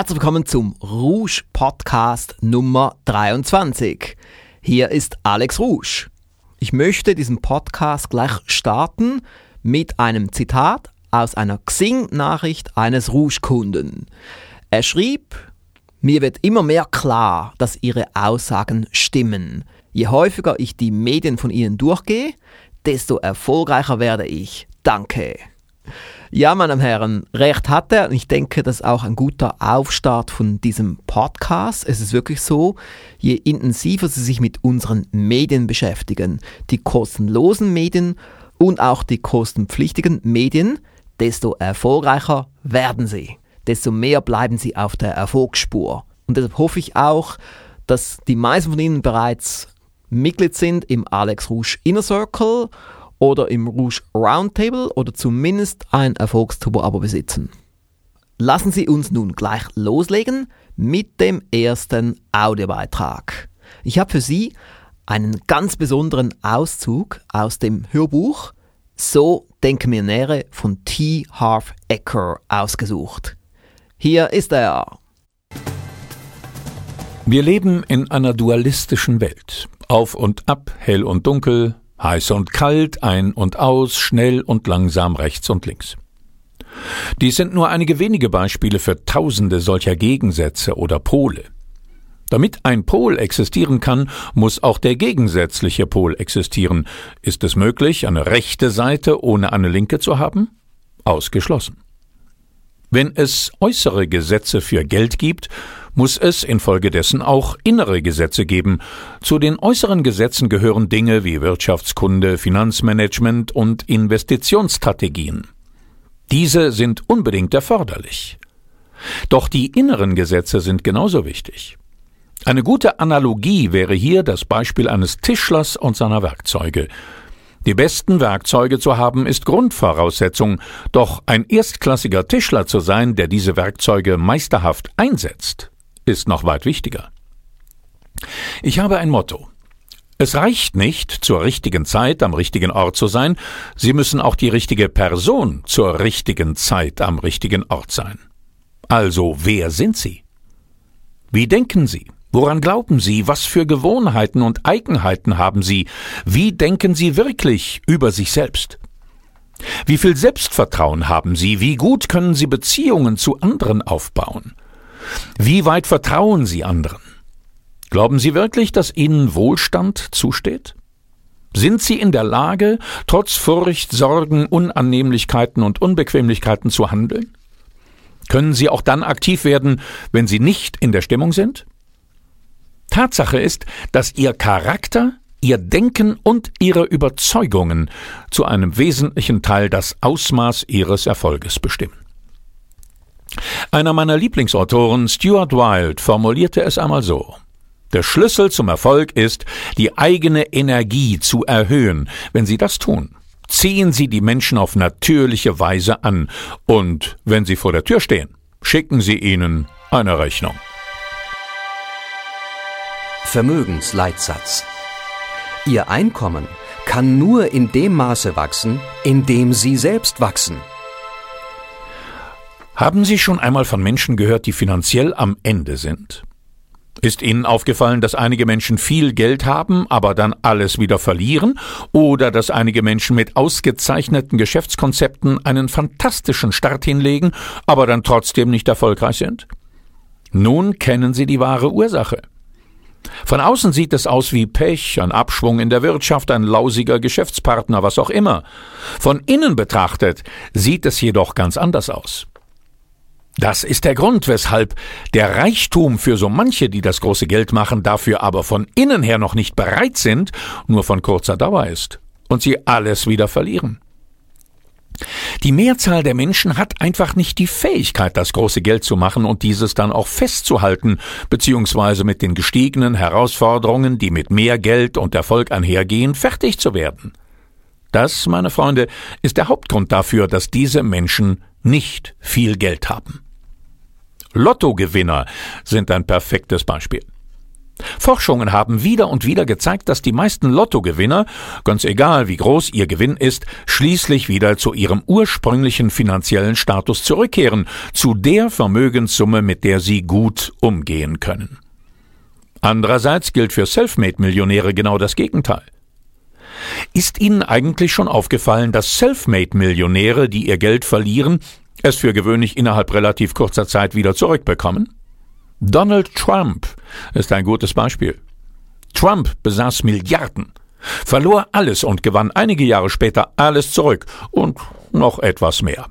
Herzlich willkommen zum Rouge Podcast Nummer 23. Hier ist Alex Rouge. Ich möchte diesen Podcast gleich starten mit einem Zitat aus einer Xing-Nachricht eines Rouge-Kunden. Er schrieb, mir wird immer mehr klar, dass Ihre Aussagen stimmen. Je häufiger ich die Medien von Ihnen durchgehe, desto erfolgreicher werde ich. Danke. Ja, meine Herren, recht hat er. Und ich denke, das ist auch ein guter Aufstart von diesem Podcast. Es ist wirklich so, je intensiver Sie sich mit unseren Medien beschäftigen, die kostenlosen Medien und auch die kostenpflichtigen Medien, desto erfolgreicher werden Sie. Desto mehr bleiben Sie auf der Erfolgsspur. Und deshalb hoffe ich auch, dass die meisten von Ihnen bereits Mitglied sind im Alex Rouge Inner Circle oder im Rouge Roundtable oder zumindest ein Erfolgsturbo-Abo besitzen. Lassen Sie uns nun gleich loslegen mit dem ersten Audiobeitrag. Ich habe für Sie einen ganz besonderen Auszug aus dem Hörbuch So denken Millionäre von T. Harv Ecker ausgesucht. Hier ist er. Wir leben in einer dualistischen Welt. Auf und ab, hell und dunkel, heiß und kalt, ein und aus, schnell und langsam rechts und links. Dies sind nur einige wenige Beispiele für tausende solcher Gegensätze oder Pole. Damit ein Pol existieren kann, muss auch der gegensätzliche Pol existieren. Ist es möglich, eine rechte Seite ohne eine linke zu haben? Ausgeschlossen. Wenn es äußere Gesetze für Geld gibt, muss es infolgedessen auch innere Gesetze geben. Zu den äußeren Gesetzen gehören Dinge wie Wirtschaftskunde, Finanzmanagement und Investitionsstrategien. Diese sind unbedingt erforderlich. Doch die inneren Gesetze sind genauso wichtig. Eine gute Analogie wäre hier das Beispiel eines Tischlers und seiner Werkzeuge. Die besten Werkzeuge zu haben ist Grundvoraussetzung, doch ein erstklassiger Tischler zu sein, der diese Werkzeuge meisterhaft einsetzt, ist noch weit wichtiger. Ich habe ein Motto. Es reicht nicht, zur richtigen Zeit am richtigen Ort zu sein, Sie müssen auch die richtige Person zur richtigen Zeit am richtigen Ort sein. Also wer sind Sie? Wie denken Sie? Woran glauben Sie? Was für Gewohnheiten und Eigenheiten haben Sie? Wie denken Sie wirklich über sich selbst? Wie viel Selbstvertrauen haben Sie? Wie gut können Sie Beziehungen zu anderen aufbauen? Wie weit vertrauen Sie anderen? Glauben Sie wirklich, dass Ihnen Wohlstand zusteht? Sind Sie in der Lage, trotz Furcht, Sorgen, Unannehmlichkeiten und Unbequemlichkeiten zu handeln? Können Sie auch dann aktiv werden, wenn Sie nicht in der Stimmung sind? Tatsache ist, dass Ihr Charakter, Ihr Denken und Ihre Überzeugungen zu einem wesentlichen Teil das Ausmaß Ihres Erfolges bestimmen. Einer meiner Lieblingsautoren, Stuart Wilde, formulierte es einmal so. Der Schlüssel zum Erfolg ist, die eigene Energie zu erhöhen. Wenn Sie das tun, ziehen Sie die Menschen auf natürliche Weise an und, wenn Sie vor der Tür stehen, schicken Sie ihnen eine Rechnung. Vermögensleitsatz. Ihr Einkommen kann nur in dem Maße wachsen, in dem Sie selbst wachsen. Haben Sie schon einmal von Menschen gehört, die finanziell am Ende sind? Ist Ihnen aufgefallen, dass einige Menschen viel Geld haben, aber dann alles wieder verlieren? Oder dass einige Menschen mit ausgezeichneten Geschäftskonzepten einen fantastischen Start hinlegen, aber dann trotzdem nicht erfolgreich sind? Nun kennen Sie die wahre Ursache. Von außen sieht es aus wie Pech, ein Abschwung in der Wirtschaft, ein lausiger Geschäftspartner, was auch immer. Von innen betrachtet sieht es jedoch ganz anders aus. Das ist der Grund, weshalb der Reichtum für so manche, die das große Geld machen, dafür aber von innen her noch nicht bereit sind, nur von kurzer Dauer ist und sie alles wieder verlieren. Die Mehrzahl der Menschen hat einfach nicht die Fähigkeit, das große Geld zu machen und dieses dann auch festzuhalten, beziehungsweise mit den gestiegenen Herausforderungen, die mit mehr Geld und Erfolg einhergehen, fertig zu werden. Das, meine Freunde, ist der Hauptgrund dafür, dass diese Menschen nicht viel Geld haben. Lottogewinner sind ein perfektes Beispiel. Forschungen haben wieder und wieder gezeigt, dass die meisten Lottogewinner, ganz egal wie groß ihr Gewinn ist, schließlich wieder zu ihrem ursprünglichen finanziellen Status zurückkehren, zu der Vermögenssumme, mit der sie gut umgehen können. Andererseits gilt für Selfmade-Millionäre genau das Gegenteil. Ist Ihnen eigentlich schon aufgefallen, dass Selfmade-Millionäre, die ihr Geld verlieren, es für gewöhnlich innerhalb relativ kurzer Zeit wieder zurückbekommen? Donald Trump ist ein gutes Beispiel. Trump besaß Milliarden, verlor alles und gewann einige Jahre später alles zurück und noch etwas mehr.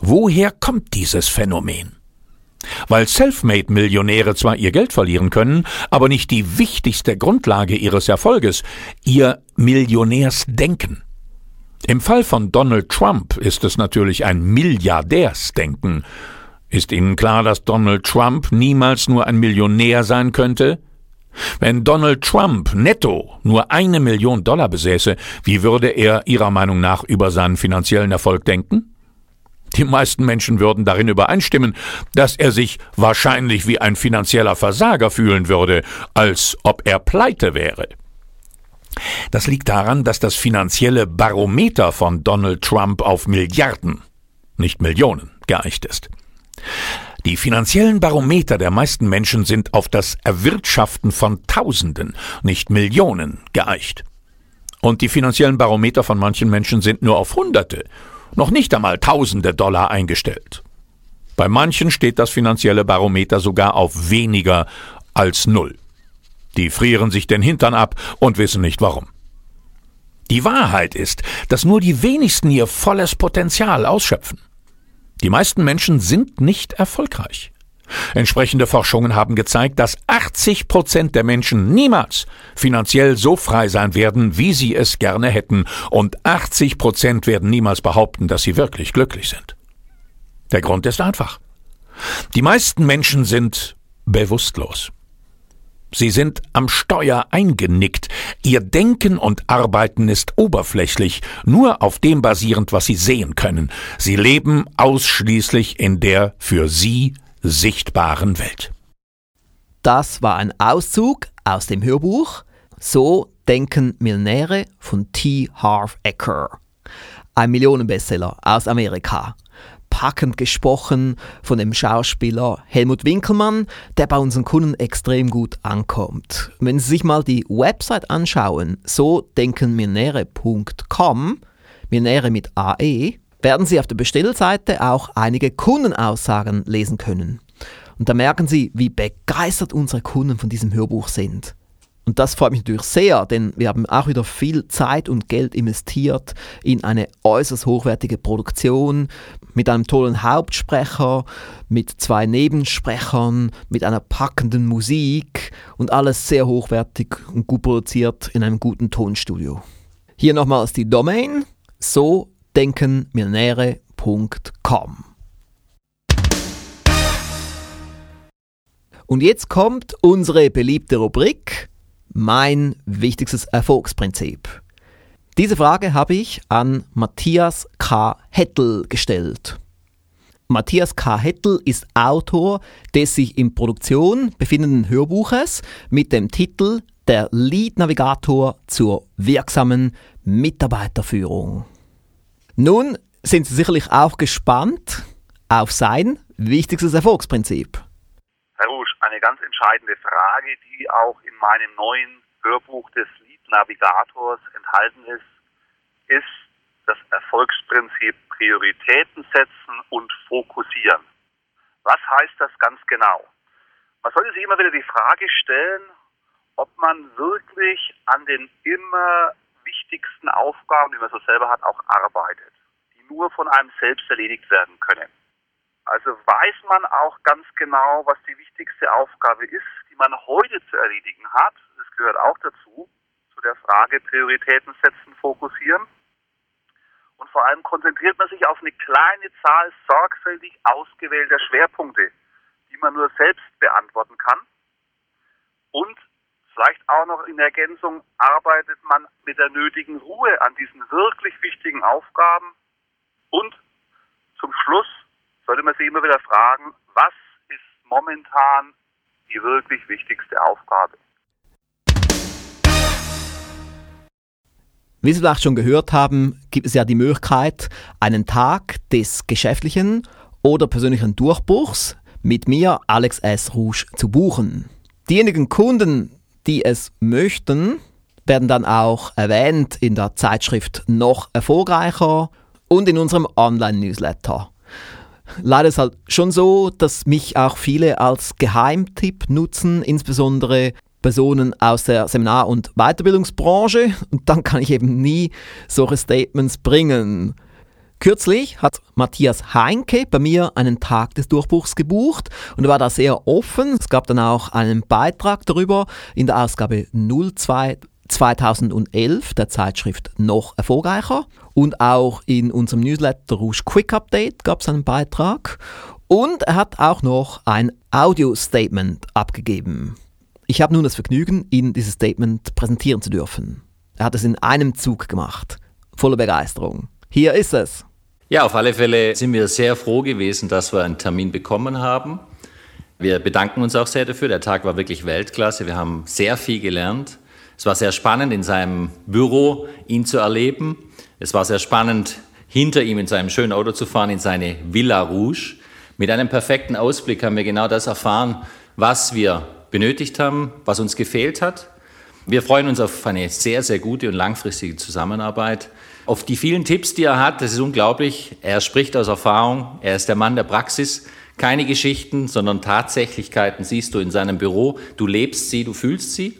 Woher kommt dieses Phänomen? Weil Selfmade-Millionäre zwar ihr Geld verlieren können, aber nicht die wichtigste Grundlage ihres Erfolges, ihr Millionärsdenken. Im Fall von Donald Trump ist es natürlich ein Milliardärsdenken, ist Ihnen klar, dass Donald Trump niemals nur ein Millionär sein könnte? Wenn Donald Trump netto nur eine Million Dollar besäße, wie würde er Ihrer Meinung nach über seinen finanziellen Erfolg denken? Die meisten Menschen würden darin übereinstimmen, dass er sich wahrscheinlich wie ein finanzieller Versager fühlen würde, als ob er pleite wäre. Das liegt daran, dass das finanzielle Barometer von Donald Trump auf Milliarden, nicht Millionen, geeicht ist. Die finanziellen Barometer der meisten Menschen sind auf das Erwirtschaften von Tausenden, nicht Millionen, geeicht. Und die finanziellen Barometer von manchen Menschen sind nur auf Hunderte, noch nicht einmal Tausende Dollar eingestellt. Bei manchen steht das finanzielle Barometer sogar auf weniger als null. Die frieren sich den Hintern ab und wissen nicht warum. Die Wahrheit ist, dass nur die wenigsten ihr volles Potenzial ausschöpfen. Die meisten Menschen sind nicht erfolgreich. Entsprechende Forschungen haben gezeigt, dass 80 Prozent der Menschen niemals finanziell so frei sein werden, wie sie es gerne hätten, und 80 Prozent werden niemals behaupten, dass sie wirklich glücklich sind. Der Grund ist einfach. Die meisten Menschen sind bewusstlos. Sie sind am Steuer eingenickt. Ihr Denken und Arbeiten ist oberflächlich, nur auf dem basierend, was sie sehen können. Sie leben ausschließlich in der für sie sichtbaren Welt. Das war ein Auszug aus dem Hörbuch So denken Millionäre von T. Harv Ecker. Ein Millionenbestseller aus Amerika packend gesprochen von dem Schauspieler Helmut Winkelmann, der bei unseren Kunden extrem gut ankommt. Wenn Sie sich mal die Website anschauen, so denkenmillionäre.com, Millionäre mit AE, werden Sie auf der Bestellseite auch einige Kundenaussagen lesen können. Und da merken Sie, wie begeistert unsere Kunden von diesem Hörbuch sind. Und das freut mich natürlich sehr, denn wir haben auch wieder viel Zeit und Geld investiert in eine äußerst hochwertige Produktion mit einem tollen Hauptsprecher, mit zwei Nebensprechern, mit einer packenden Musik und alles sehr hochwertig und gut produziert in einem guten Tonstudio. Hier nochmals die Domain so denkenmillionäre.com. Und jetzt kommt unsere beliebte Rubrik mein wichtigstes Erfolgsprinzip? Diese Frage habe ich an Matthias K. Hettel gestellt. Matthias K. Hettel ist Autor des sich in Produktion befindenden Hörbuches mit dem Titel Der Lead Navigator zur wirksamen Mitarbeiterführung. Nun sind Sie sicherlich auch gespannt auf sein wichtigstes Erfolgsprinzip eine ganz entscheidende Frage, die auch in meinem neuen Hörbuch des Lead Navigators enthalten ist, ist das Erfolgsprinzip Prioritäten setzen und fokussieren. Was heißt das ganz genau? Man sollte sich immer wieder die Frage stellen, ob man wirklich an den immer wichtigsten Aufgaben, die man so selber hat, auch arbeitet, die nur von einem selbst erledigt werden können. Also weiß man auch ganz genau, was die wichtigste Aufgabe ist, die man heute zu erledigen hat. Das gehört auch dazu, zu der Frage Prioritäten setzen, fokussieren. Und vor allem konzentriert man sich auf eine kleine Zahl sorgfältig ausgewählter Schwerpunkte, die man nur selbst beantworten kann. Und vielleicht auch noch in Ergänzung arbeitet man mit der nötigen Ruhe an diesen wirklich wichtigen Aufgaben. Und zum Schluss sollte man sich immer wieder fragen, was ist momentan die wirklich wichtigste Aufgabe. Wie Sie vielleicht schon gehört haben, gibt es ja die Möglichkeit, einen Tag des geschäftlichen oder persönlichen Durchbruchs mit mir, Alex S. Rouge, zu buchen. Diejenigen Kunden, die es möchten, werden dann auch erwähnt in der Zeitschrift Noch erfolgreicher und in unserem Online-Newsletter. Leider ist es halt schon so, dass mich auch viele als Geheimtipp nutzen, insbesondere Personen aus der Seminar- und Weiterbildungsbranche und dann kann ich eben nie solche Statements bringen. Kürzlich hat Matthias Heinke bei mir einen Tag des Durchbruchs gebucht und er war da sehr offen. Es gab dann auch einen Beitrag darüber in der Ausgabe 02 2011 der Zeitschrift Noch erfolgreicher und auch in unserem Newsletter Rouge Quick Update gab es einen Beitrag und er hat auch noch ein Audio-Statement abgegeben. Ich habe nun das Vergnügen, Ihnen dieses Statement präsentieren zu dürfen. Er hat es in einem Zug gemacht. Voller Begeisterung. Hier ist es. Ja, auf alle Fälle sind wir sehr froh gewesen, dass wir einen Termin bekommen haben. Wir bedanken uns auch sehr dafür. Der Tag war wirklich Weltklasse. Wir haben sehr viel gelernt. Es war sehr spannend, in seinem Büro ihn zu erleben. Es war sehr spannend, hinter ihm in seinem schönen Auto zu fahren, in seine Villa Rouge. Mit einem perfekten Ausblick haben wir genau das erfahren, was wir benötigt haben, was uns gefehlt hat. Wir freuen uns auf eine sehr, sehr gute und langfristige Zusammenarbeit. Auf die vielen Tipps, die er hat, das ist unglaublich. Er spricht aus Erfahrung, er ist der Mann der Praxis. Keine Geschichten, sondern Tatsächlichkeiten siehst du in seinem Büro. Du lebst sie, du fühlst sie.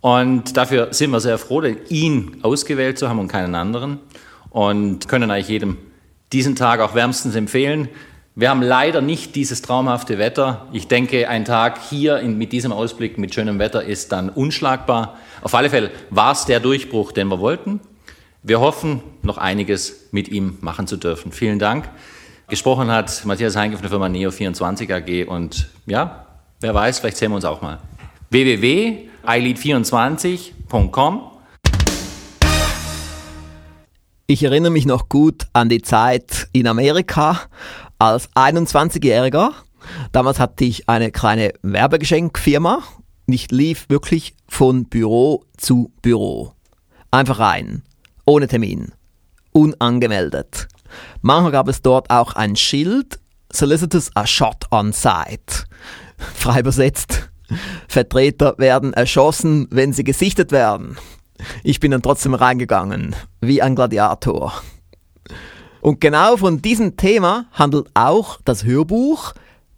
Und dafür sind wir sehr froh, ihn ausgewählt zu haben und keinen anderen. Und können eigentlich jedem diesen Tag auch wärmstens empfehlen. Wir haben leider nicht dieses traumhafte Wetter. Ich denke, ein Tag hier in, mit diesem Ausblick, mit schönem Wetter, ist dann unschlagbar. Auf alle Fälle war es der Durchbruch, den wir wollten. Wir hoffen, noch einiges mit ihm machen zu dürfen. Vielen Dank. Gesprochen hat Matthias Heinke von der Firma Neo24 AG und ja, wer weiß, vielleicht sehen wir uns auch mal. www.ilead24.com Ich erinnere mich noch gut an die Zeit in Amerika, als 21-Jähriger. Damals hatte ich eine kleine Werbegeschenkfirma. Ich lief wirklich von Büro zu Büro. Einfach rein. Ohne Termin. Unangemeldet. Manchmal gab es dort auch ein Schild. Solicitors are shot on site. Frei übersetzt. Vertreter werden erschossen, wenn sie gesichtet werden. Ich bin dann trotzdem reingegangen. Wie ein Gladiator. Und genau von diesem Thema handelt auch das Hörbuch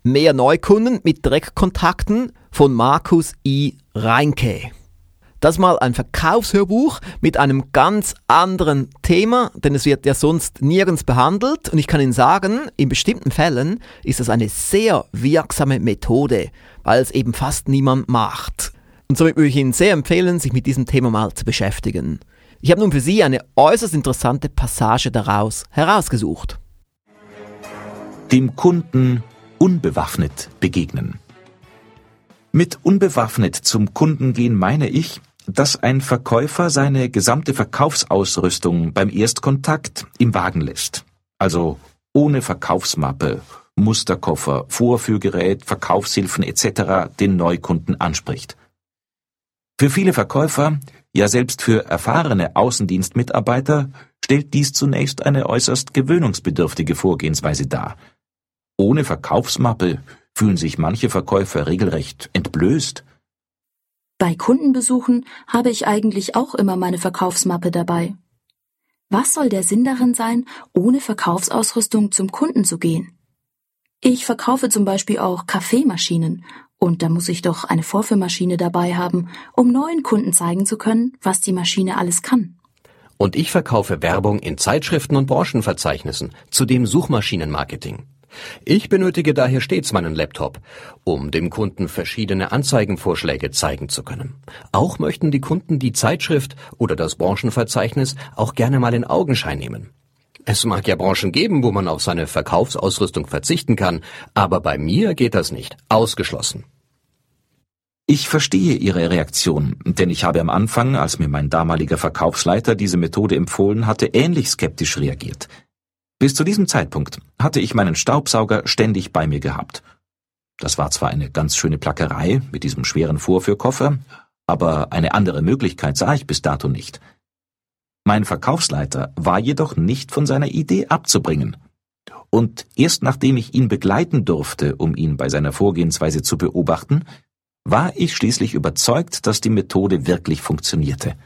Mehr Neukunden mit Direktkontakten von Markus I. Reinke. Das mal ein Verkaufshörbuch mit einem ganz anderen Thema, denn es wird ja sonst nirgends behandelt. Und ich kann Ihnen sagen, in bestimmten Fällen ist es eine sehr wirksame Methode, weil es eben fast niemand macht. Und somit würde ich Ihnen sehr empfehlen, sich mit diesem Thema mal zu beschäftigen. Ich habe nun für Sie eine äußerst interessante Passage daraus herausgesucht. Dem Kunden unbewaffnet begegnen. Mit unbewaffnet zum Kunden gehen meine ich, dass ein Verkäufer seine gesamte Verkaufsausrüstung beim Erstkontakt im Wagen lässt. Also ohne Verkaufsmappe, Musterkoffer, Vorführgerät, Verkaufshilfen etc. den Neukunden anspricht. Für viele Verkäufer ja, selbst für erfahrene Außendienstmitarbeiter stellt dies zunächst eine äußerst gewöhnungsbedürftige Vorgehensweise dar. Ohne Verkaufsmappe fühlen sich manche Verkäufer regelrecht entblößt. Bei Kundenbesuchen habe ich eigentlich auch immer meine Verkaufsmappe dabei. Was soll der Sinn darin sein, ohne Verkaufsausrüstung zum Kunden zu gehen? Ich verkaufe zum Beispiel auch Kaffeemaschinen und da muss ich doch eine Vorführmaschine dabei haben, um neuen Kunden zeigen zu können, was die Maschine alles kann. Und ich verkaufe Werbung in Zeitschriften und Branchenverzeichnissen, zudem Suchmaschinenmarketing. Ich benötige daher stets meinen Laptop, um dem Kunden verschiedene Anzeigenvorschläge zeigen zu können. Auch möchten die Kunden die Zeitschrift oder das Branchenverzeichnis auch gerne mal in Augenschein nehmen. Es mag ja Branchen geben, wo man auf seine Verkaufsausrüstung verzichten kann, aber bei mir geht das nicht. Ausgeschlossen. Ich verstehe Ihre Reaktion, denn ich habe am Anfang, als mir mein damaliger Verkaufsleiter diese Methode empfohlen hatte, ähnlich skeptisch reagiert. Bis zu diesem Zeitpunkt hatte ich meinen Staubsauger ständig bei mir gehabt. Das war zwar eine ganz schöne Plackerei mit diesem schweren Vorführkoffer, aber eine andere Möglichkeit sah ich bis dato nicht. Mein Verkaufsleiter war jedoch nicht von seiner Idee abzubringen. Und erst nachdem ich ihn begleiten durfte, um ihn bei seiner Vorgehensweise zu beobachten, war ich schließlich überzeugt, dass die Methode wirklich funktionierte.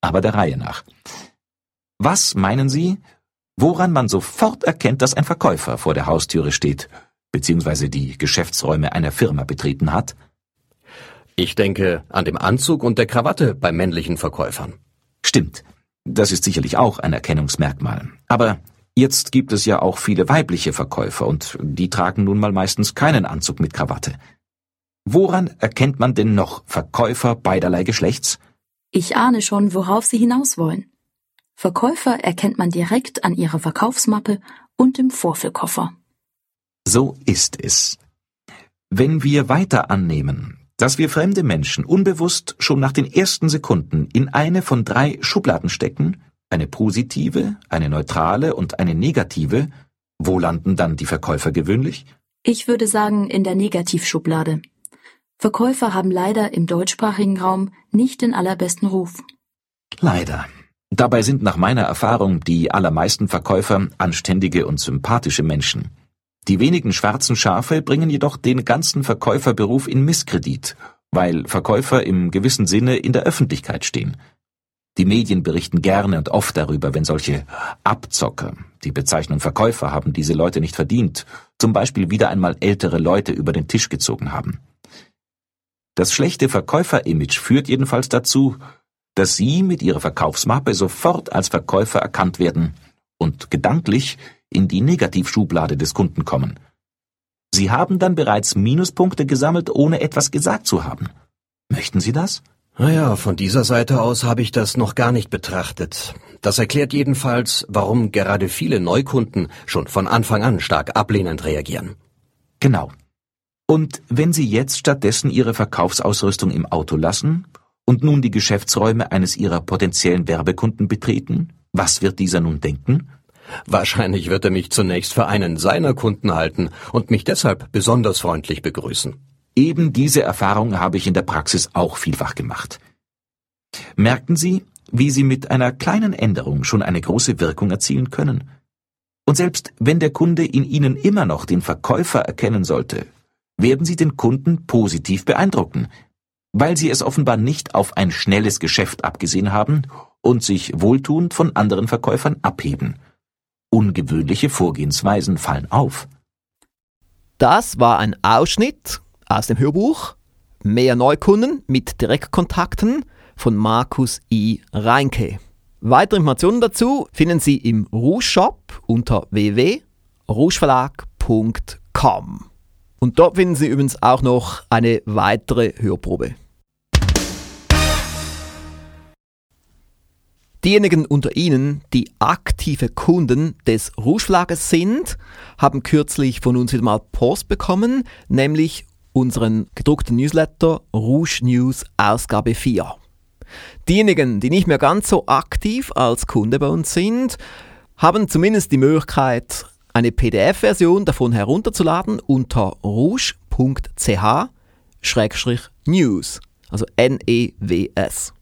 Aber der Reihe nach. Was meinen Sie, woran man sofort erkennt, dass ein Verkäufer vor der Haustüre steht beziehungsweise die Geschäftsräume einer Firma betreten hat? Ich denke an dem Anzug und der Krawatte bei männlichen Verkäufern. Stimmt. Das ist sicherlich auch ein Erkennungsmerkmal. Aber jetzt gibt es ja auch viele weibliche Verkäufer und die tragen nun mal meistens keinen Anzug mit Krawatte. Woran erkennt man denn noch Verkäufer beiderlei Geschlechts? Ich ahne schon, worauf Sie hinaus wollen. Verkäufer erkennt man direkt an ihrer Verkaufsmappe und im Vorführkoffer. So ist es. Wenn wir weiter annehmen, dass wir fremde Menschen unbewusst schon nach den ersten Sekunden in eine von drei Schubladen stecken, eine positive, eine neutrale und eine negative, wo landen dann die Verkäufer gewöhnlich? Ich würde sagen in der Negativschublade. Verkäufer haben leider im deutschsprachigen Raum nicht den allerbesten Ruf. Leider. Dabei sind nach meiner Erfahrung die allermeisten Verkäufer anständige und sympathische Menschen. Die wenigen schwarzen Schafe bringen jedoch den ganzen Verkäuferberuf in Misskredit, weil Verkäufer im gewissen Sinne in der Öffentlichkeit stehen. Die Medien berichten gerne und oft darüber, wenn solche Abzocker, die Bezeichnung Verkäufer haben diese Leute nicht verdient, zum Beispiel wieder einmal ältere Leute über den Tisch gezogen haben. Das schlechte Verkäufer-Image führt jedenfalls dazu, dass Sie mit Ihrer Verkaufsmappe sofort als Verkäufer erkannt werden und gedanklich in die Negativschublade des Kunden kommen. Sie haben dann bereits Minuspunkte gesammelt, ohne etwas gesagt zu haben. Möchten Sie das? Naja, von dieser Seite aus habe ich das noch gar nicht betrachtet. Das erklärt jedenfalls, warum gerade viele Neukunden schon von Anfang an stark ablehnend reagieren. Genau. Und wenn Sie jetzt stattdessen Ihre Verkaufsausrüstung im Auto lassen und nun die Geschäftsräume eines Ihrer potenziellen Werbekunden betreten, was wird dieser nun denken? Wahrscheinlich wird er mich zunächst für einen seiner Kunden halten und mich deshalb besonders freundlich begrüßen. Eben diese Erfahrung habe ich in der Praxis auch vielfach gemacht. Merken Sie, wie Sie mit einer kleinen Änderung schon eine große Wirkung erzielen können? Und selbst wenn der Kunde in Ihnen immer noch den Verkäufer erkennen sollte, werden Sie den Kunden positiv beeindrucken, weil Sie es offenbar nicht auf ein schnelles Geschäft abgesehen haben und sich wohltuend von anderen Verkäufern abheben. Ungewöhnliche Vorgehensweisen fallen auf. Das war ein Ausschnitt aus dem Hörbuch Mehr Neukunden mit Direktkontakten von Markus I. Reinke. Weitere Informationen dazu finden Sie im Rouge Shop unter www.rougeverlag.com. Und dort finden Sie übrigens auch noch eine weitere Hörprobe. Diejenigen unter Ihnen, die aktive Kunden des Rouge Verlages sind, haben kürzlich von uns wieder mal Post bekommen, nämlich unseren gedruckten Newsletter Rouge News Ausgabe 4. Diejenigen, die nicht mehr ganz so aktiv als Kunde bei uns sind, haben zumindest die Möglichkeit, eine PDF-Version davon herunterzuladen unter rouge.ch-news, also N-E-W-S.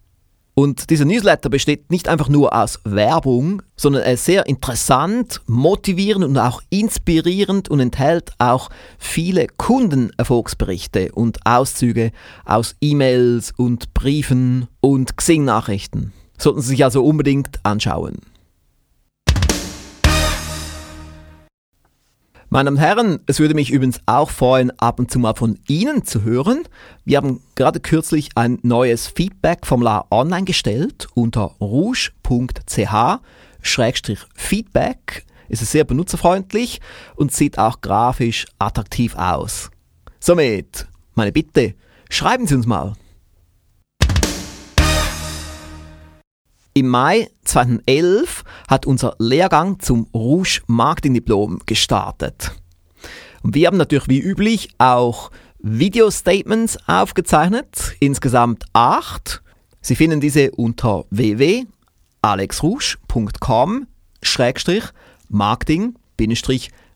Und dieser Newsletter besteht nicht einfach nur aus Werbung, sondern er ist sehr interessant, motivierend und auch inspirierend und enthält auch viele Kundenerfolgsberichte und Auszüge aus E-Mails und Briefen und Xing-Nachrichten. Sollten Sie sich also unbedingt anschauen. Meine Damen und Herren, es würde mich übrigens auch freuen, ab und zu mal von Ihnen zu hören. Wir haben gerade kürzlich ein neues Feedback-Formular online gestellt unter rouge.ch-feedback. Es ist sehr benutzerfreundlich und sieht auch grafisch attraktiv aus. Somit, meine Bitte, schreiben Sie uns mal. Im Mai 2011 hat unser Lehrgang zum Rouge Marketing Diplom gestartet. Und wir haben natürlich wie üblich auch Video-Statements aufgezeichnet, insgesamt acht. Sie finden diese unter www.alexrouge.com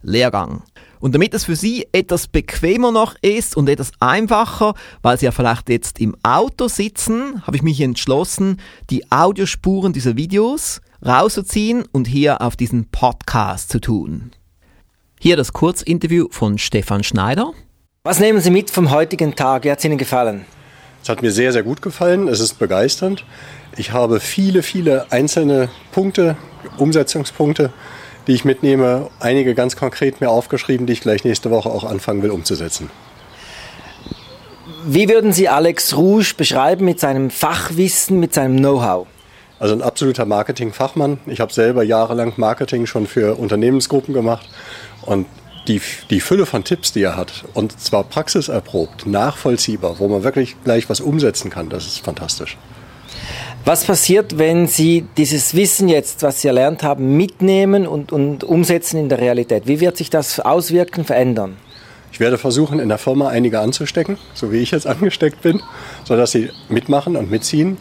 Marketing-Lehrgang. Und damit es für Sie etwas bequemer noch ist und etwas einfacher, weil Sie ja vielleicht jetzt im Auto sitzen, habe ich mich entschlossen, die Audiospuren dieser Videos rauszuziehen und hier auf diesen Podcast zu tun. Hier das Kurzinterview von Stefan Schneider. Was nehmen Sie mit vom heutigen Tag? Wie hat es Ihnen gefallen? Es hat mir sehr, sehr gut gefallen. Es ist begeisternd. Ich habe viele, viele einzelne Punkte, Umsetzungspunkte, die ich mitnehme. Einige ganz konkret mir aufgeschrieben, die ich gleich nächste Woche auch anfangen will umzusetzen. Wie würden Sie Alex Rouge beschreiben mit seinem Fachwissen, mit seinem Know-how? Also ein absoluter Marketingfachmann. Ich habe selber jahrelang Marketing schon für Unternehmensgruppen gemacht und die, die Fülle von Tipps, die er hat, und zwar praxiserprobt, nachvollziehbar, wo man wirklich gleich was umsetzen kann, das ist fantastisch. Was passiert, wenn Sie dieses Wissen jetzt, was Sie erlernt haben, mitnehmen und, und umsetzen in der Realität? Wie wird sich das auswirken, verändern? Ich werde versuchen, in der Firma einige anzustecken, so wie ich jetzt angesteckt bin, sodass sie mitmachen und mitziehen.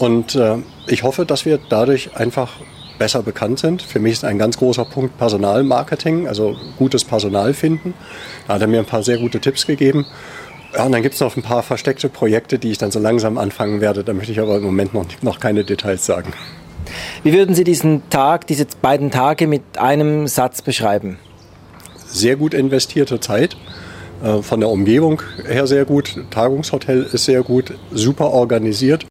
Und äh, ich hoffe, dass wir dadurch einfach besser bekannt sind. Für mich ist ein ganz großer Punkt Personalmarketing, also gutes Personal finden. Da hat er mir ein paar sehr gute Tipps gegeben. Ja, und dann gibt es noch ein paar versteckte Projekte, die ich dann so langsam anfangen werde. Da möchte ich aber im Moment noch, noch keine Details sagen. Wie würden Sie diesen Tag, diese beiden Tage mit einem Satz beschreiben? Sehr gut investierte Zeit. Äh, von der Umgebung her sehr gut. Tagungshotel ist sehr gut. Super organisiert.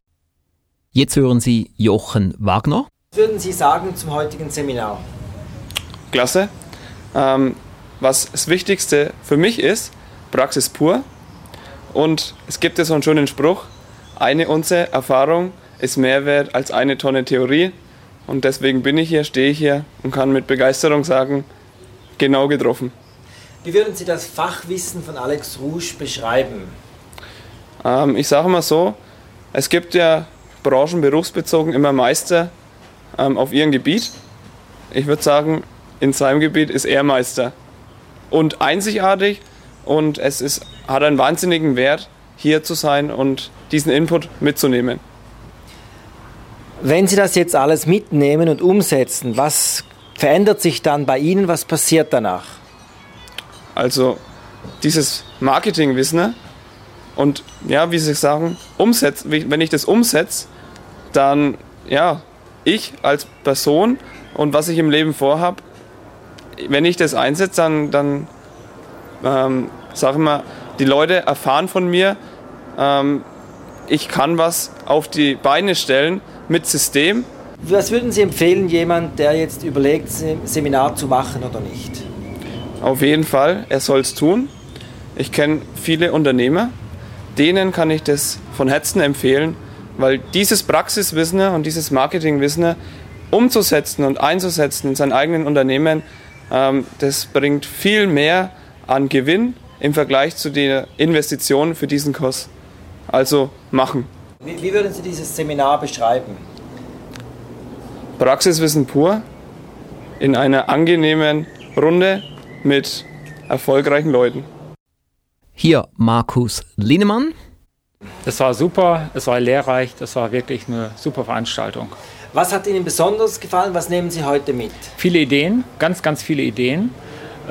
Jetzt hören Sie Jochen Wagner. Was würden Sie sagen zum heutigen Seminar? Klasse. Ähm, was das Wichtigste für mich ist, Praxis pur. Und es gibt ja so einen schönen Spruch, eine Unze Erfahrung ist mehr wert als eine Tonne Theorie. Und deswegen bin ich hier, stehe ich hier und kann mit Begeisterung sagen, genau getroffen. Wie würden Sie das Fachwissen von Alex Rouge beschreiben? Ähm, ich sage mal so, es gibt ja branchenberufsbezogen immer Meister ähm, auf ihrem Gebiet. Ich würde sagen, in seinem Gebiet ist er Meister. Und einzigartig und es ist, hat einen wahnsinnigen Wert, hier zu sein und diesen Input mitzunehmen. Wenn Sie das jetzt alles mitnehmen und umsetzen, was verändert sich dann bei Ihnen? Was passiert danach? Also dieses Marketingwissen und ja, wie Sie sagen, umsetzt, wenn ich das umsetze, dann ja, ich als Person und was ich im Leben vorhabe, wenn ich das einsetze, dann, dann ähm, sag mal, die Leute erfahren von mir, ähm, ich kann was auf die Beine stellen mit System. Was würden Sie empfehlen, jemand, der jetzt überlegt, Seminar zu machen oder nicht? Auf jeden Fall, er soll es tun. Ich kenne viele Unternehmer, denen kann ich das von Herzen empfehlen, weil dieses Praxiswissen und dieses Marketingwissen umzusetzen und einzusetzen in seinen eigenen Unternehmen, ähm, das bringt viel mehr an Gewinn im Vergleich zu der Investition für diesen Kurs. Also machen. Wie, wie würden Sie dieses Seminar beschreiben? Praxiswissen pur in einer angenehmen Runde mit erfolgreichen Leuten. Hier Markus Linnemann. Das war super, es war lehrreich, das war wirklich eine super Veranstaltung. Was hat Ihnen besonders gefallen? Was nehmen Sie heute mit? Viele Ideen, ganz, ganz viele Ideen.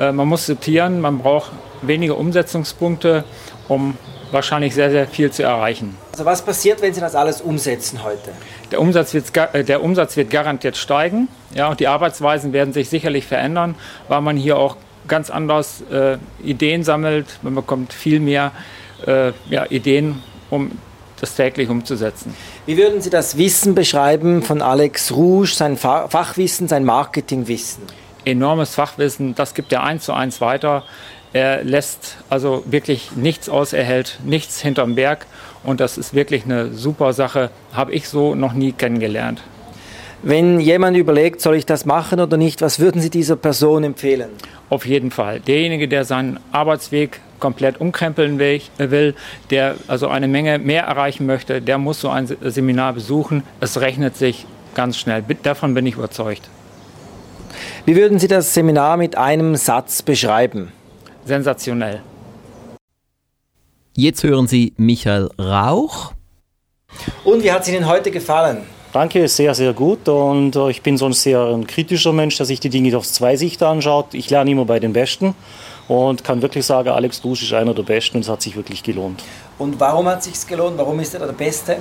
Äh, man muss sortieren, man braucht wenige Umsetzungspunkte, um wahrscheinlich sehr, sehr viel zu erreichen. Also was passiert, wenn Sie das alles umsetzen heute? Der Umsatz wird, äh, der Umsatz wird garantiert steigen ja, und die Arbeitsweisen werden sich sicherlich verändern, weil man hier auch ganz anders äh, Ideen sammelt. Man bekommt viel mehr äh, ja, Ideen, um das täglich umzusetzen. Wie würden Sie das Wissen beschreiben von Alex Rouge, sein Fachwissen, sein Marketingwissen? Enormes Fachwissen, das gibt er eins zu eins weiter. Er lässt also wirklich nichts aus, er hält nichts hinterm Berg und das ist wirklich eine super Sache, habe ich so noch nie kennengelernt. Wenn jemand überlegt, soll ich das machen oder nicht, was würden Sie dieser Person empfehlen? Auf jeden Fall. Derjenige, der seinen Arbeitsweg komplett umkrempeln will, der also eine Menge mehr erreichen möchte, der muss so ein Seminar besuchen. Es rechnet sich ganz schnell. Davon bin ich überzeugt. Wie würden Sie das Seminar mit einem Satz beschreiben? Sensationell. Jetzt hören Sie Michael Rauch. Und wie hat es Ihnen heute gefallen? Danke, sehr, sehr gut. Und ich bin sonst sehr ein kritischer Mensch, der sich die Dinge aus zwei Sichten anschaut. Ich lerne immer bei den Besten. und kann wirklich sagen, Alex Dusch ist einer der Besten und es hat sich wirklich gelohnt. Und warum hat es sich gelohnt? Warum ist er der Beste?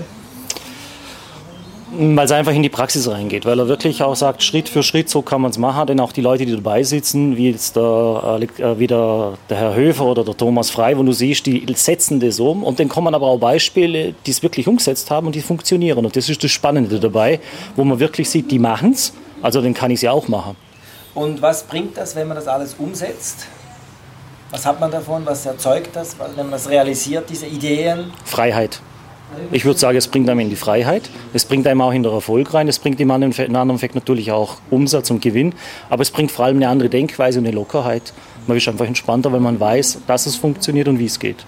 Weil es einfach in die Praxis reingeht, weil er wirklich auch sagt, Schritt für Schritt, so kann man es machen. Denn auch die Leute, die dabei sitzen, wie jetzt der, äh, wie der, der Herr Höfer oder der Thomas Frei, wo du siehst, die setzen das um. Und dann kommen aber auch Beispiele, die es wirklich umgesetzt haben und die funktionieren. Und das ist das Spannende dabei, wo man wirklich sieht, die machen es. Also dann kann ich sie auch machen. Und was bringt das, wenn man das alles umsetzt? Was hat man davon? Was erzeugt das, wenn man das realisiert, diese Ideen? Freiheit. Ich würde sagen, es bringt einem in die Freiheit, es bringt einem auch in den Erfolg rein, es bringt im anderen Effekt natürlich auch Umsatz und Gewinn, aber es bringt vor allem eine andere Denkweise und eine Lockerheit. Man ist einfach entspannter, weil man weiß, dass es funktioniert und wie es geht.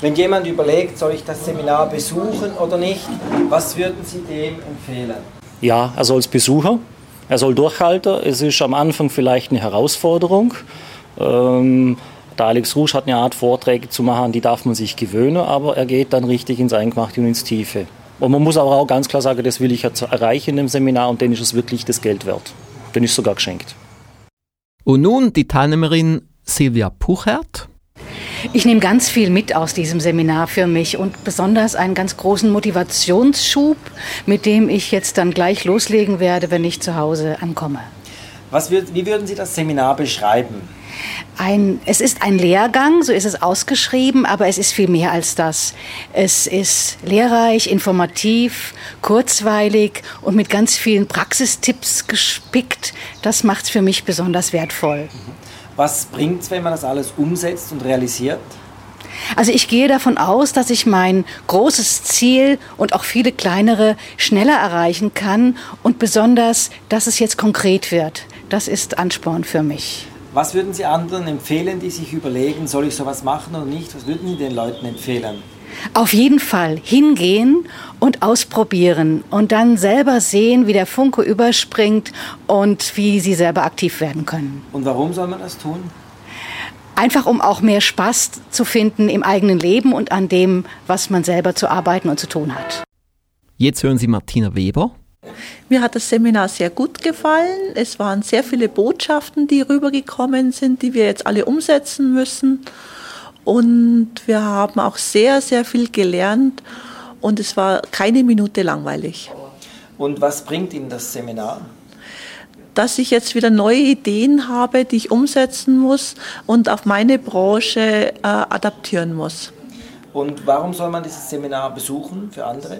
Wenn jemand überlegt, soll ich das Seminar besuchen oder nicht, was würden Sie dem empfehlen? Ja, er soll es Besucher, er soll durchhalten. Es ist am Anfang vielleicht eine Herausforderung. Ähm, der Alex Rouge hat eine Art Vorträge zu machen, die darf man sich gewöhnen, aber er geht dann richtig ins Eingemachte und ins Tiefe. Und man muss aber auch ganz klar sagen, das will ich jetzt erreichen in dem Seminar und dann ist es wirklich das Geld wert. Dann ist es sogar geschenkt. Und nun die Teilnehmerin Silvia Puchert. Ich nehme ganz viel mit aus diesem Seminar für mich und besonders einen ganz großen Motivationsschub, mit dem ich jetzt dann gleich loslegen werde, wenn ich zu Hause ankomme. Was würd, wie würden Sie das Seminar beschreiben? Ein, es ist ein Lehrgang, so ist es ausgeschrieben, aber es ist viel mehr als das. Es ist lehrreich, informativ, kurzweilig und mit ganz vielen Praxistipps gespickt. Das macht es für mich besonders wertvoll. Was bringt es, wenn man das alles umsetzt und realisiert? Also ich gehe davon aus, dass ich mein großes Ziel und auch viele kleinere schneller erreichen kann und besonders, dass es jetzt konkret wird. Das ist Ansporn für mich. Was würden Sie anderen empfehlen, die sich überlegen, soll ich sowas machen oder nicht? Was würden Sie den Leuten empfehlen? Auf jeden Fall hingehen und ausprobieren und dann selber sehen, wie der Funke überspringt und wie sie selber aktiv werden können. Und warum soll man das tun? Einfach um auch mehr Spaß zu finden im eigenen Leben und an dem, was man selber zu arbeiten und zu tun hat. Jetzt hören Sie Martina Weber. Mir hat das Seminar sehr gut gefallen. Es waren sehr viele Botschaften, die rübergekommen sind, die wir jetzt alle umsetzen müssen. Und wir haben auch sehr, sehr viel gelernt und es war keine Minute langweilig. Und was bringt Ihnen das Seminar? Dass ich jetzt wieder neue Ideen habe, die ich umsetzen muss und auf meine Branche äh, adaptieren muss. Und warum soll man dieses Seminar besuchen für andere?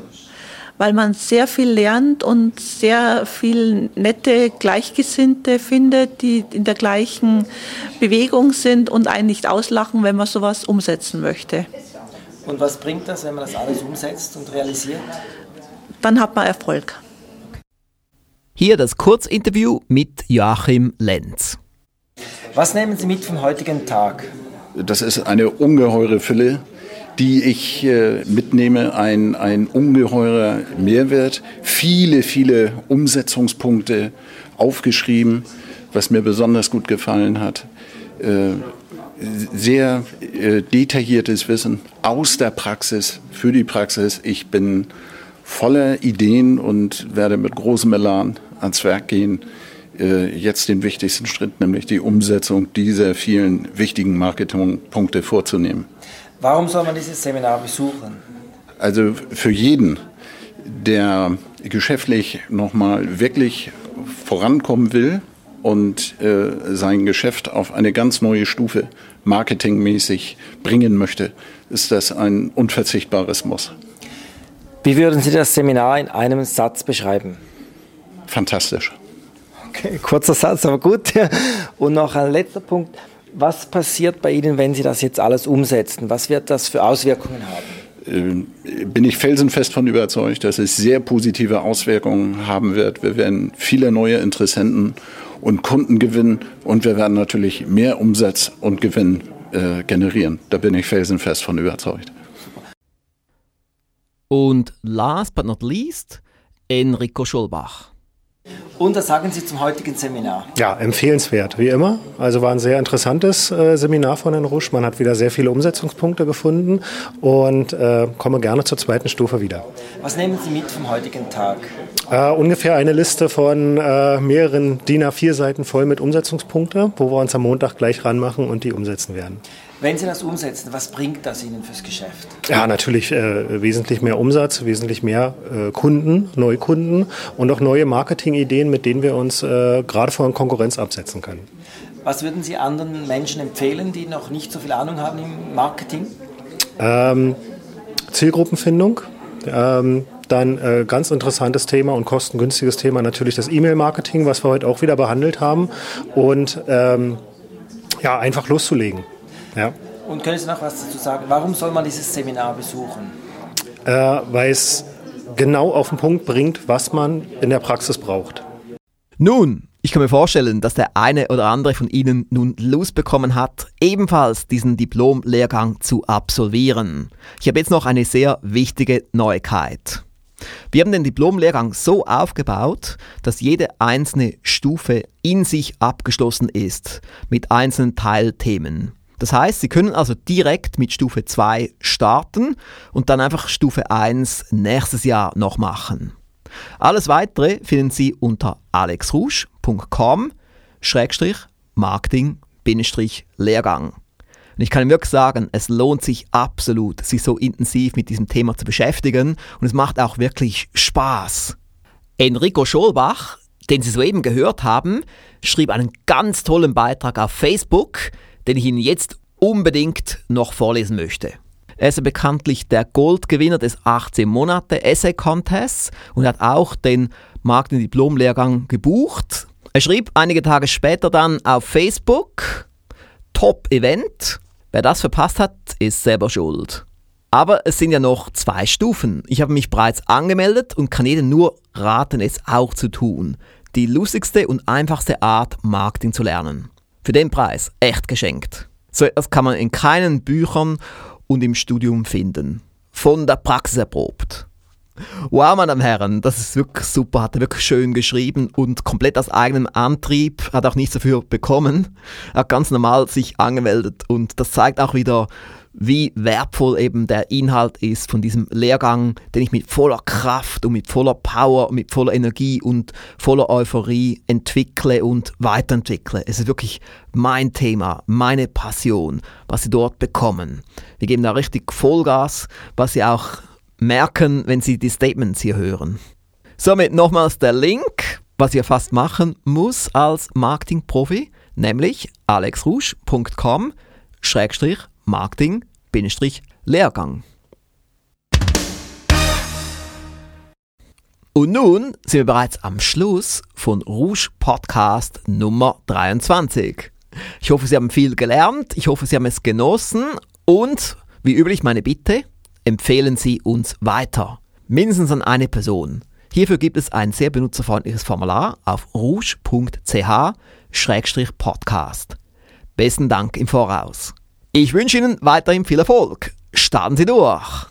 Weil man sehr viel lernt und sehr viel nette Gleichgesinnte findet, die in der gleichen Bewegung sind und einen nicht auslachen, wenn man sowas umsetzen möchte. Und was bringt das, wenn man das alles umsetzt und realisiert? Dann hat man Erfolg. Hier das Kurzinterview mit Joachim Lenz. Was nehmen Sie mit vom heutigen Tag? Das ist eine ungeheure Fülle die ich äh, mitnehme, ein, ein ungeheurer Mehrwert. Viele, viele Umsetzungspunkte aufgeschrieben, was mir besonders gut gefallen hat. Äh, sehr äh, detailliertes Wissen aus der Praxis, für die Praxis. Ich bin voller Ideen und werde mit großem Elan ans Werk gehen, äh, jetzt den wichtigsten Schritt, nämlich die Umsetzung dieser vielen wichtigen Marketingpunkte vorzunehmen. Warum soll man dieses Seminar besuchen? Also für jeden, der geschäftlich nochmal wirklich vorankommen will und äh, sein Geschäft auf eine ganz neue Stufe marketingmäßig bringen möchte, ist das ein unverzichtbares Muss. Wie würden Sie das Seminar in einem Satz beschreiben? Fantastisch. Okay, kurzer Satz, aber gut. Und noch ein letzter Punkt. Was passiert bei Ihnen, wenn Sie das jetzt alles umsetzen? Was wird das für Auswirkungen haben? Äh, bin ich felsenfest von überzeugt, dass es sehr positive Auswirkungen haben wird. Wir werden viele neue Interessenten und Kunden gewinnen und wir werden natürlich mehr Umsatz und Gewinn äh, generieren. Da bin ich felsenfest von überzeugt. Und last but not least, Enrico Schulbach. Und was sagen Sie zum heutigen Seminar? Ja, empfehlenswert, wie immer. Also war ein sehr interessantes äh, Seminar von Herrn Rusch. Man hat wieder sehr viele Umsetzungspunkte gefunden und äh, komme gerne zur zweiten Stufe wieder. Was nehmen Sie mit vom heutigen Tag? Äh, ungefähr eine Liste von äh, mehreren DIN A4 Seiten voll mit Umsetzungspunkte, wo wir uns am Montag gleich ranmachen und die umsetzen werden. Wenn Sie das umsetzen, was bringt das Ihnen fürs Geschäft? Ja, natürlich äh, wesentlich mehr Umsatz, wesentlich mehr äh, Kunden, Neukunden und auch neue Marketingideen, mit denen wir uns äh, gerade vor Konkurrenz absetzen können. Was würden Sie anderen Menschen empfehlen, die noch nicht so viel Ahnung haben im Marketing? Ähm, Zielgruppenfindung. Ähm, dann äh, ganz interessantes Thema und kostengünstiges Thema natürlich das E-Mail-Marketing, was wir heute auch wieder behandelt haben. Und ähm, ja, einfach loszulegen. Ja. Und können Sie noch was dazu sagen? Warum soll man dieses Seminar besuchen? Äh, weil es genau auf den Punkt bringt, was man in der Praxis braucht. Nun, ich kann mir vorstellen, dass der eine oder andere von Ihnen nun Lust bekommen hat, ebenfalls diesen Diplom-Lehrgang zu absolvieren. Ich habe jetzt noch eine sehr wichtige Neuigkeit. Wir haben den Diplom-Lehrgang so aufgebaut, dass jede einzelne Stufe in sich abgeschlossen ist mit einzelnen Teilthemen. Das heißt, Sie können also direkt mit Stufe 2 starten und dann einfach Stufe 1 nächstes Jahr noch machen. Alles weitere finden Sie unter alexrusch.com Marketing-Lehrgang. Und ich kann Ihnen wirklich sagen, es lohnt sich absolut, sich so intensiv mit diesem Thema zu beschäftigen und es macht auch wirklich Spaß. Enrico Scholbach, den Sie soeben gehört haben, schrieb einen ganz tollen Beitrag auf Facebook, den ich Ihnen jetzt unbedingt noch vorlesen möchte. Er ist bekanntlich der Goldgewinner des 18 Monate Essay Contests und hat auch den Marketing-Diplom-Lehrgang gebucht. Er schrieb einige Tage später dann auf Facebook, Top-Event. Wer das verpasst hat, ist selber schuld. Aber es sind ja noch zwei Stufen. Ich habe mich bereits angemeldet und kann jedem nur raten, es auch zu tun. Die lustigste und einfachste Art, Marketing zu lernen. Für den Preis echt geschenkt. So etwas kann man in keinen Büchern und im Studium finden. Von der Praxis erprobt. Wow, meine Herren, das ist wirklich super, hat er wirklich schön geschrieben und komplett aus eigenem Antrieb, hat auch nichts dafür bekommen. Er hat ganz normal sich angemeldet und das zeigt auch wieder, wie wertvoll eben der Inhalt ist von diesem Lehrgang, den ich mit voller Kraft und mit voller Power, mit voller Energie und voller Euphorie entwickle und weiterentwickle. Es ist wirklich mein Thema, meine Passion, was Sie dort bekommen. Wir geben da richtig Vollgas, was Sie auch merken, wenn Sie die Statements hier hören. Somit nochmals der Link, was ihr fast machen muss als Marketingprofi, nämlich alexrouge.com Marketing-Lehrgang. Und nun sind wir bereits am Schluss von Rouge Podcast Nummer 23. Ich hoffe, Sie haben viel gelernt, ich hoffe, Sie haben es genossen und wie üblich meine Bitte, empfehlen Sie uns weiter. Mindestens an eine Person. Hierfür gibt es ein sehr benutzerfreundliches Formular auf rouge.ch-podcast. Besten Dank im Voraus. Ich wünsche Ihnen weiterhin viel Erfolg. Starten Sie durch!